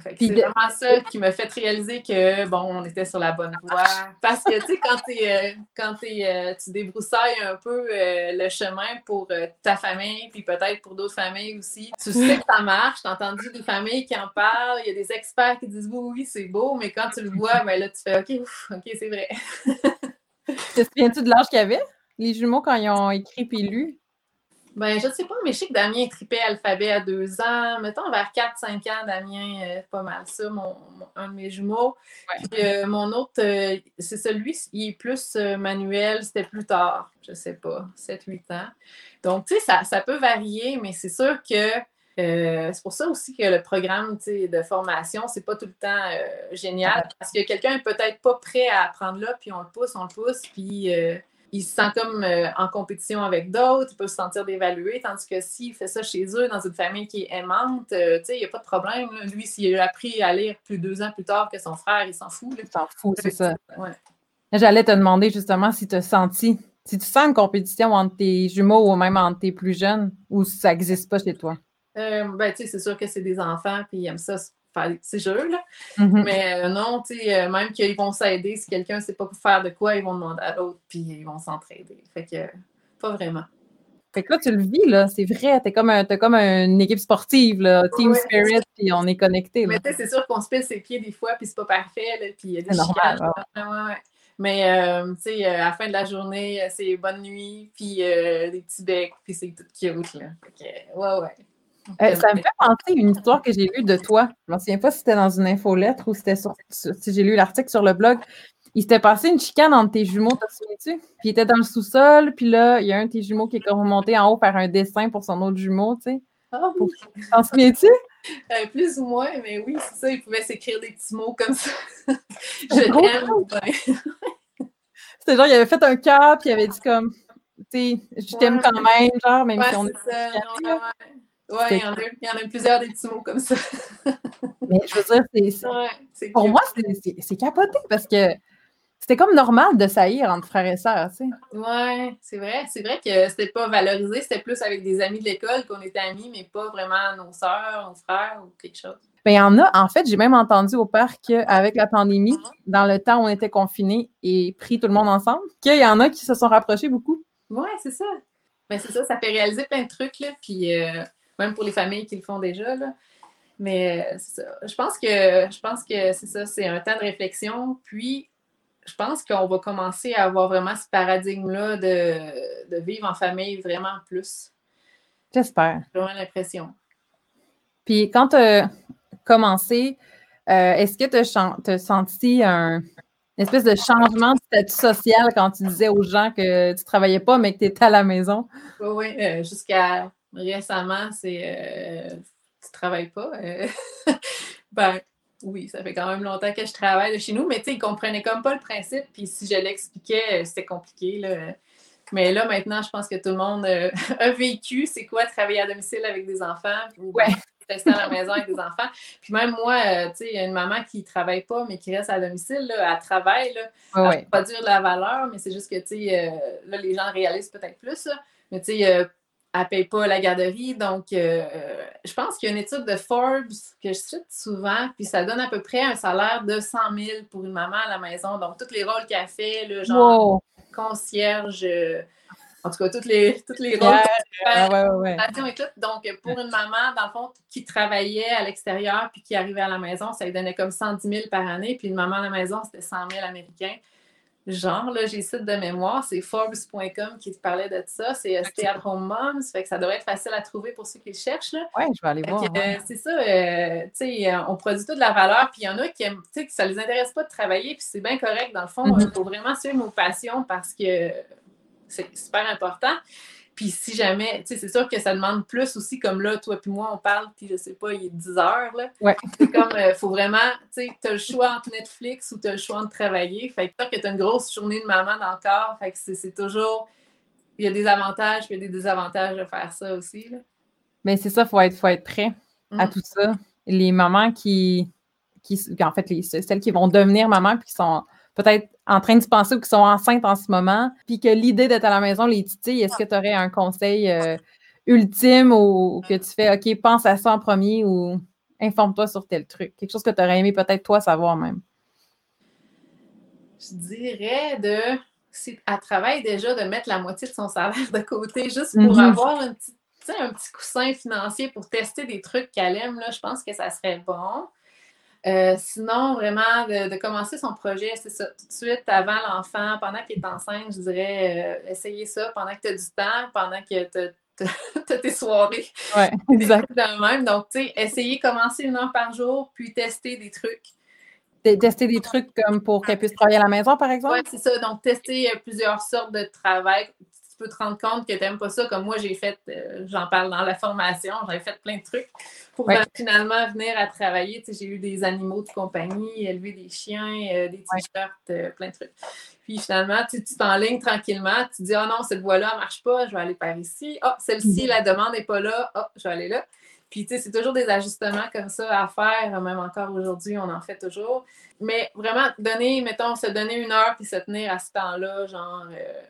C'est vraiment ça qui m'a fait réaliser que, bon, on était sur la bonne voie. Parce que, tu sais, quand, es, euh, quand euh, tu débroussailles un peu euh, le chemin pour ta famille, puis peut-être pour d'autres familles aussi, tu sais que ça marche. Tu as entendu des familles qui en parlent, il y a des experts qui disent oui, oui, c'est beau, mais quand tu le vois, ben là, tu fais OK, OK, c'est vrai. Te souviens-tu de l'âge qu'il y avait, les jumeaux, quand ils ont écrit puis lu? Ben, je ne sais pas, mais je sais que Damien tripait alphabet à deux ans. Mettons vers 4-5 ans, Damien, euh, pas mal ça, mon, un de mes jumeaux. Puis, euh, mon autre, euh, c'est celui, il est plus manuel, c'était plus tard, je ne sais pas, 7-8 ans. Donc, tu sais, ça, ça, peut varier, mais c'est sûr que c'est pour ça aussi que le programme de formation, c'est pas tout le temps génial parce que quelqu'un est peut-être pas prêt à apprendre là, puis on le pousse, on le pousse, puis il se sent comme euh, en compétition avec d'autres, il peut se sentir dévalué, tandis que s'il fait ça chez eux, dans une famille qui est aimante, euh, tu sais, il n'y a pas de problème. Lui, s'il a appris à lire plus deux ans plus tard que son frère, il s'en fout. Il s'en fout, c'est ça. J'allais te demander justement si tu as senti, si tu sens une compétition entre tes jumeaux ou même entre tes plus jeunes, ou si ça n'existe pas chez toi? Euh, ben, tu sais, c'est sûr que c'est des enfants, puis ils aiment ça faire des petits jeux, là. Mm-hmm. Mais euh, non, tu sais, euh, même qu'ils vont s'aider, si quelqu'un ne sait pas faire de quoi, ils vont demander à l'autre, puis ils vont s'entraider. Fait que, pas vraiment. Fait que là, tu le vis, là, c'est vrai, t'es comme, un, comme une équipe sportive, là, team spirit, puis on est connecté. Mais tu sais, c'est sûr qu'on se pèse ses pieds des fois, puis c'est pas parfait, là, puis il y a des normal, ouais. Mais, euh, tu sais, à la fin de la journée, c'est bonne nuit, puis des petits becs, puis c'est tout cute, là. Fait que, ouais, ouais. Euh, ça me fait penser une histoire que j'ai lue de toi. Je ne me souviens pas si c'était dans une infolettre ou c'était sur, si j'ai lu l'article sur le blog. Il s'était passé une chicane entre tes jumeaux, t'as souviens-tu? Puis il était dans le sous-sol, puis là, il y a un de tes jumeaux qui est remonté en haut faire un dessin pour son autre jumeau, tu sais. Ah oui. T'en souviens-tu? Euh, plus ou moins, mais oui, c'est ça, il pouvait s'écrire des petits mots comme ça. Je t'aime. C'était genre, il avait fait un cœur, puis il avait dit comme, tu sais, je t'aime quand même, genre, même si on est. Ça, oui, il y, en a, il y en a plusieurs des petits mots comme ça. Mais je veux dire, c'est, pour moi, c'est, capoté parce que c'était comme normal de saillir entre frères et sœurs, tu sais. Oui, c'est vrai. C'est vrai que c'était pas valorisé, c'était plus avec des amis de l'école qu'on était amis, mais pas vraiment nos sœurs, nos frères ou quelque chose. Bien, il y en a, en fait, j'ai même entendu au parc qu'avec la pandémie, dans le temps où on était confinés et pris tout le monde ensemble, qu'il y en a qui se sont rapprochés beaucoup. Oui, c'est ça. Mais c'est ça, ça fait réaliser plein de trucs, là. Puis euh, même pour les familles qui le font déjà. Là. Mais euh, ça. Je pense que je pense que c'est ça, c'est un temps de réflexion. Puis je pense qu'on va commencer à avoir vraiment ce paradigme-là de, vivre en famille vraiment plus. J'espère. J'ai vraiment l'impression. Puis quand tu as commencé, euh, est-ce que tu as, senti un, une espèce de changement de statut social quand tu disais aux gens que tu ne travaillais pas, mais que tu étais à la maison? Oui, oui. Euh, jusqu'à récemment, c'est euh, tu travailles pas. Euh, ben oui, ça fait quand même longtemps que je travaille de chez nous, mais tu sais, ils comprenaient comme pas le principe. Puis si je l'expliquais, euh, c'était compliqué. Là. Mais là, maintenant, je pense que tout le monde a vécu c'est quoi travailler à domicile avec des enfants. ouais. rester à la maison avec des enfants. Puis même moi, tu sais, il y a une maman qui ne travaille pas, mais qui reste à domicile, là, elle travaille, là, elle produire de la valeur, mais c'est juste que, tu sais, là, les gens réalisent peut-être plus, mais tu sais, elle ne paye pas la garderie. Donc, euh, je pense qu'il y a une étude de Forbes que je cite souvent, puis ça donne à peu près un salaire de 100 000 pour une maman à la maison. Donc, tous les rôles qu'elle fait, le genre concierge, euh, en tout cas, tous les, toutes les rôles. Donc, pour une maman, dans le fond, qui travaillait à l'extérieur puis qui arrivait à la maison, ça lui donnait comme 110 000 par année. Puis une maman à la maison, c'était 100 000 américains genre, là, j'ai site de mémoire, c'est Forbes.com qui te parlait de ça. C'est Stay at Home Moms, fait que ça devrait être facile à trouver pour ceux qui le cherchent. Oui, je vais aller voir. Euh, c'est ça, euh, tu sais, euh, on produit toute de la valeur, puis il y en a qui aiment, tu sais, que ça les intéresse pas de travailler, puis c'est bien correct. Dans le fond, il mm-hmm. faut vraiment suivre nos passions parce que c'est super important. Puis si jamais, tu sais, c'est sûr que ça demande plus aussi, comme là, toi puis moi, on parle, puis je sais pas, il est 10 heures, là. Ouais. C'est comme, il euh, faut vraiment, tu sais, tu as le choix entre Netflix ou tu as le choix de travailler. Fait que que tu as une grosse journée de maman dans le corps, fait que c'est toujours, il y a des avantages, puis il y a des désavantages de faire ça aussi, là. Mais c'est ça, il faut être, faut être prêt à mm. tout ça. Les mamans qui, qui, en fait, les, celles qui vont devenir mamans, puis qui sont peut-être en train de se penser ou qui sont enceintes en ce moment, puis que l'idée d'être à la maison les titille, est-ce que tu aurais un conseil euh, ultime ou, que tu fais, OK, pense à ça en premier ou informe-toi sur tel truc? Quelque chose que tu aurais aimé peut-être toi savoir même. Je dirais de, si elle travaille déjà, de mettre la moitié de son salaire de côté juste pour mm-hmm. avoir un petit, un petit coussin financier pour tester des trucs qu'elle aime. Là, je pense que ça serait bon. Euh, sinon, vraiment, de, commencer son projet, c'est ça, tout de suite, avant l'enfant, pendant qu'il est enceinte, je dirais, euh, essayer ça pendant que tu as du temps, pendant que tu as, tes soirées. Oui, exact. même. Donc, tu sais, essayer, commencer une heure par jour, puis tester des trucs. Tester des trucs comme pour qu'elle puisse travailler à la maison, par exemple? Oui, c'est ça. Donc, tester euh, plusieurs sortes de travail. Peux te rendre compte que tu n'aimes pas ça, comme moi, j'ai fait, euh, j'en parle dans la formation, j'avais fait plein de trucs pour finalement venir à travailler. j'ai eu des animaux de compagnie, élever des chiens, euh, des t-shirts, plein de trucs. Puis finalement, tu t'enlignes tranquillement, tu dis, oh non, cette voie-là ne marche pas, je vais aller par ici. Oh, celle-ci, mm-hmm. la demande n'est pas là, oh, je vais aller là. Puis, tu sais, c'est toujours des ajustements comme ça à faire, même encore aujourd'hui, on en fait toujours. Mais vraiment, donner, mettons, se donner une heure puis se tenir à ce temps-là, genre euh,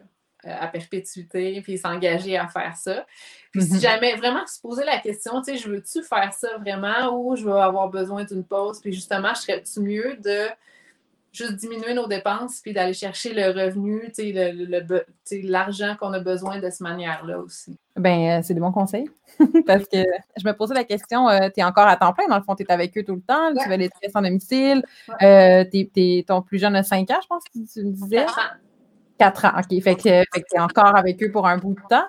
à perpétuité, puis s'engager à faire ça. Puis si mhm. jamais, vraiment se poser la question, tu sais, je veux-tu faire ça vraiment ou je vais avoir besoin d'une pause? Puis justement, je serais-tu mieux de juste diminuer nos dépenses puis d'aller chercher le revenu, l'argent qu'on a besoin de cette manière-là aussi? Ben, euh, c'est des bons conseils. Parce que je me posais la question, euh, tu es encore à temps plein, dans le fond, tu es avec eux tout le temps, tu vas les traiter sans domicile, euh, ton plus jeune a 5 ans, je pense que tu me disais. 4 ans. 4 ans, OK? Fait que, fait que tu es encore avec eux pour un bout de temps.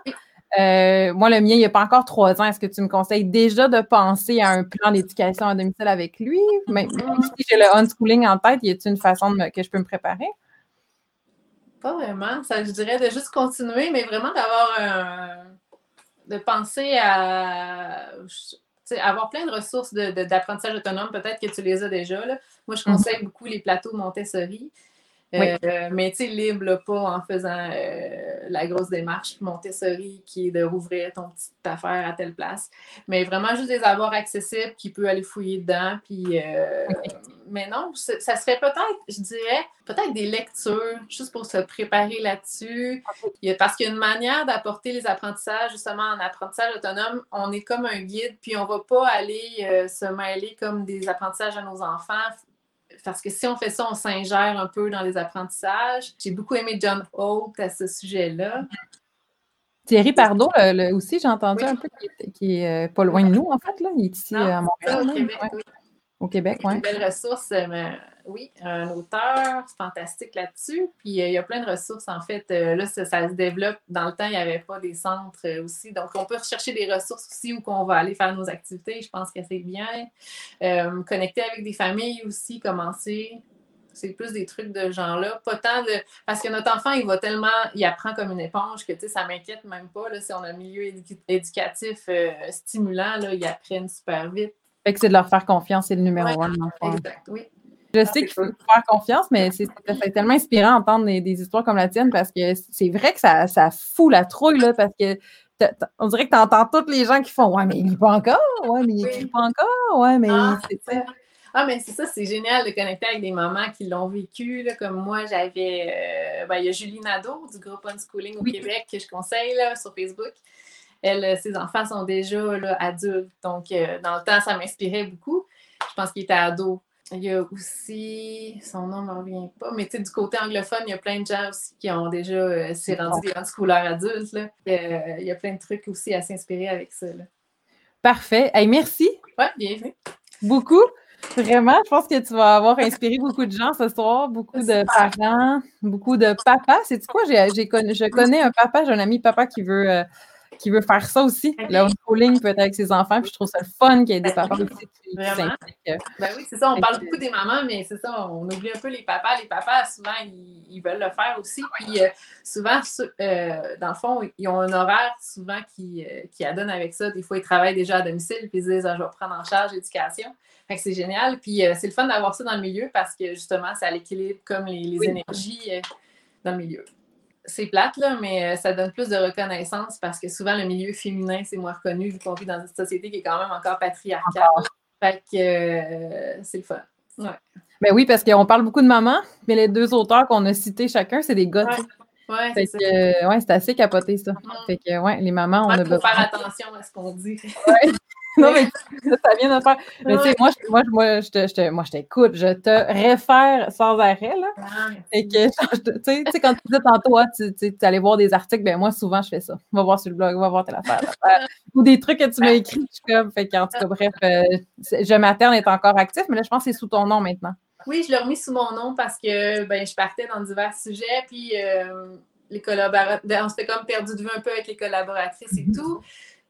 Euh, moi, le mien, il n'y a pas encore trois ans. Est-ce que tu me conseilles déjà de penser à un plan d'éducation à domicile avec lui? Mais si j'ai le unschooling en tête, y a-t-il une façon que je peux me préparer? Pas vraiment. Ça, je dirais de juste continuer, mais vraiment d'avoir un. de penser à. avoir plein de ressources d'apprentissage autonome, peut-être que tu les as déjà. Là. Moi, je mm-hmm. conseille beaucoup les plateaux Montessori. Euh, mais tu sais, libre, pas en faisant euh, la grosse démarche Montessori qui est de rouvrir ton petite affaire à telle place. Mais vraiment juste les avoir accessibles, qui peut aller fouiller dedans. Puis, euh, Mais non, ça serait peut-être, je dirais, peut-être des lectures, juste pour se préparer là-dessus. Parce qu'il y a une manière d'apporter les apprentissages, justement, en apprentissage autonome. On est comme un guide, puis on ne va pas aller se mêler comme des apprentissages à nos enfants parce que si on fait ça, on s'ingère un peu dans les apprentissages. J'ai beaucoup aimé John Holt à ce sujet-là. Thierry Pardot aussi, j'ai entendu un peu, qui est, euh, pas loin de nous, en fait. Là. Il est ici à Montréal. Au Québec, oui. Au Québec, oui. Une belle ressource, mais oui, un auteur fantastique là-dessus. Puis euh, il y a plein de ressources, en fait. Euh, là, ça, se développe. Dans le temps, il n'y avait pas des centres euh, aussi. Donc, on peut rechercher des ressources aussi où on va aller faire nos activités. Je pense que c'est bien. connecter avec des familles aussi, commencer. C'est plus des trucs de genre-là. Pas tant de. Parce que notre enfant, il va tellement. Il apprend comme une éponge que, tu sais, ça m'inquiète même pas. Là, si on a un milieu éducatif stimulant, là, ils apprennent super vite. Fait que c'est de leur faire confiance, c'est le numéro un. Exact, oui. Je sais qu'il faut faire confiance, mais c'est tellement inspirant d'entendre des, histoires comme la tienne parce que c'est vrai que ça, ça fout la trouille, là, parce que on dirait que tu entends tous les gens qui font Ouais, mais il lit pas encore, ouais, mais il écrit pas encore, ouais, mais ah, c'est ça. Ah, mais c'est ça, c'est génial de connecter avec des mamans qui l'ont vécu. Là, comme moi, j'avais. Euh, ben, il y a Julie Nadeau du groupe Unschooling au Québec que je conseille là, sur Facebook. Elle, ses enfants sont déjà là, adultes. Donc, euh, dans le temps, ça m'inspirait beaucoup. Je pense qu'il était ado il y a aussi, son nom ne me revient pas, mais tu sais, du côté anglophone, il y a plein de gens aussi qui ont déjà, euh, s'est rendu des couleurs adultes. Là. Euh, il y a plein de trucs aussi à s'inspirer avec ça. Là. Parfait. Hey, merci. Oui, bienvenue. Beaucoup. Vraiment, je pense que tu vas avoir inspiré beaucoup de gens ce soir, beaucoup de parents, beaucoup de papas. C'est quoi? J'ai, je connais un papa, j'ai un ami papa qui veut euh, qui veut faire ça aussi, le homeschooling peut-être avec ses enfants. Puis je trouve ça le fun qu'il y ait des papas aussi qui Vraiment? Ben oui, c'est ça. On parle beaucoup des mamans, mais c'est ça, on oublie un peu les papas. Les papas, souvent, ils, veulent le faire aussi. Puis euh, souvent, euh, dans le fond, ils ont un horaire souvent qui, euh, qui adonne avec ça. Des fois, ils travaillent déjà à domicile, puis ils disent ah, je vais prendre en charge l'éducation. Fait que c'est génial. Puis c'est le fun d'avoir ça dans le milieu parce que justement, ça l'équilibre comme les, les énergies dans le milieu c'est plate, là, mais euh, ça donne plus de reconnaissance parce que souvent, le milieu féminin, c'est moins reconnu vu qu'on vit dans une société qui est quand même encore patriarcale. Fait que euh, c'est le fun. Ouais. Ben oui, parce qu'on parle beaucoup de mamans, mais les deux auteurs qu'on a cités chacun, c'est des gars. Ouais, c'est ouais, c'est assez capoté, ça. Mm. Fait que, ouais, les mamans, on a besoin. faire attention à ce qu'on dit. non, mais ça vient de faire. Mais tu sais, moi, je, moi, moi, je, te, moi, je t'écoute, je te réfère sans arrêt, là. Et que, tu sais, quand tu disais tantôt, ah, tu, tu, tu allais voir des articles, ben moi, souvent, je fais ça. Va voir sur le blog, va voir telle affaire. Ou des trucs que tu m'as écrits, je suis comme, fait qu'en tout cas, bref, euh, Je materne est encore actif, mais là, je pense que c'est sous ton nom maintenant. Oui, je l'ai remis sous mon nom parce que, ben, je partais dans divers sujets, puis... Euh, les collaborateurs, on s'était comme perdu de vue un peu avec les collaboratrices et tout.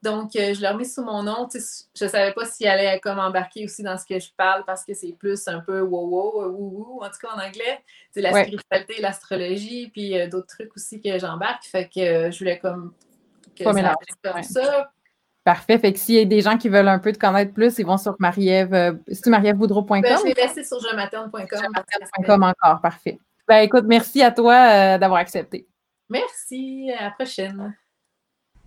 Donc, euh, je l'ai remis sous mon nom. je ne savais pas s'il allait comme embarquer aussi dans ce que je parle parce que c'est plus un peu wow wow, wou wou, en tout cas en anglais. C'est la spiritualité, l'astrologie, puis euh, d'autres trucs aussi que j'embarque. Fait que euh, je voulais comme que ça comme ça. Parfait. Fait que s'il y a des gens qui veulent un peu te connaître plus, ils vont sur Marie-Ève. c'est? Ben, je vais laisser sur jematerne.com. encore. Parfait. Ben, écoute, merci à toi d'avoir accepté. Merci. À la prochaine.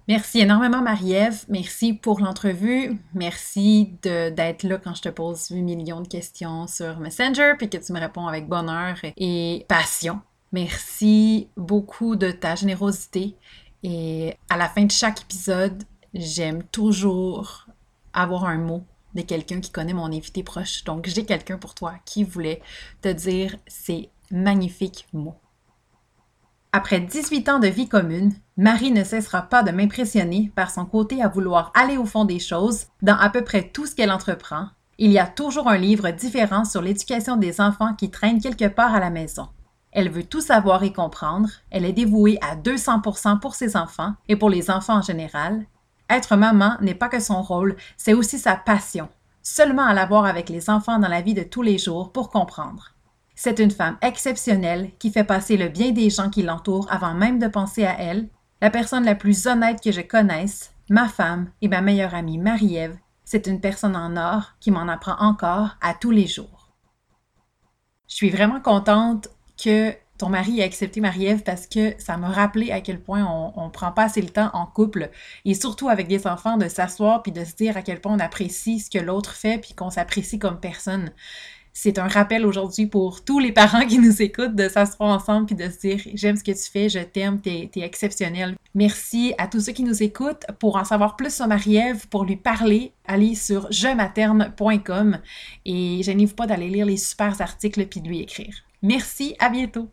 Merci énormément, Marie-Ève. Merci pour l'entrevue. Merci d'être là quand je te pose 8 millions de questions sur Messenger, puis que tu me réponds avec bonheur et passion. Merci beaucoup de ta générosité. Et à la fin de chaque épisode, j'aime toujours avoir un mot de quelqu'un qui connaît mon invité proche. Donc, j'ai quelqu'un pour toi qui voulait te dire ces magnifiques mots. Après 18 ans de vie commune, Marie ne cessera pas de m'impressionner par son côté à vouloir aller au fond des choses dans à peu près tout ce qu'elle entreprend. Il y a toujours un livre différent sur l'éducation des enfants qui traîne quelque part à la maison. Elle veut tout savoir et comprendre, elle est dévouée à 200% pour ses enfants et pour les enfants en général. Être maman n'est pas que son rôle, c'est aussi sa passion, seulement à l'avoir avec les enfants dans la vie de tous les jours pour comprendre. C'est une femme exceptionnelle qui fait passer le bien des gens qui l'entourent avant même de penser à elle, la personne la plus honnête que je connaisse, ma femme et ma meilleure amie Marie-Ève. C'est une personne en or qui m'en apprend encore à tous les jours. Je suis vraiment contente que ton mari ait accepté Marie-Ève parce que ça m'a rappelé à quel point on, ne prend pas assez le temps en couple et surtout avec des enfants de s'asseoir puis de se dire à quel point on apprécie ce que l'autre fait puis qu'on s'apprécie comme personne c'est un rappel aujourd'hui pour tous les parents qui nous écoutent de s'asseoir ensemble puis de se dire j'aime ce que tu fais, je t'aime, t'es es exceptionnel. Merci à tous ceux qui nous écoutent. Pour en savoir plus sur Marie-Ève, pour lui parler, allez sur jematerne.com et gênez-vous pas d'aller lire les super articles puis de lui écrire. Merci, à bientôt!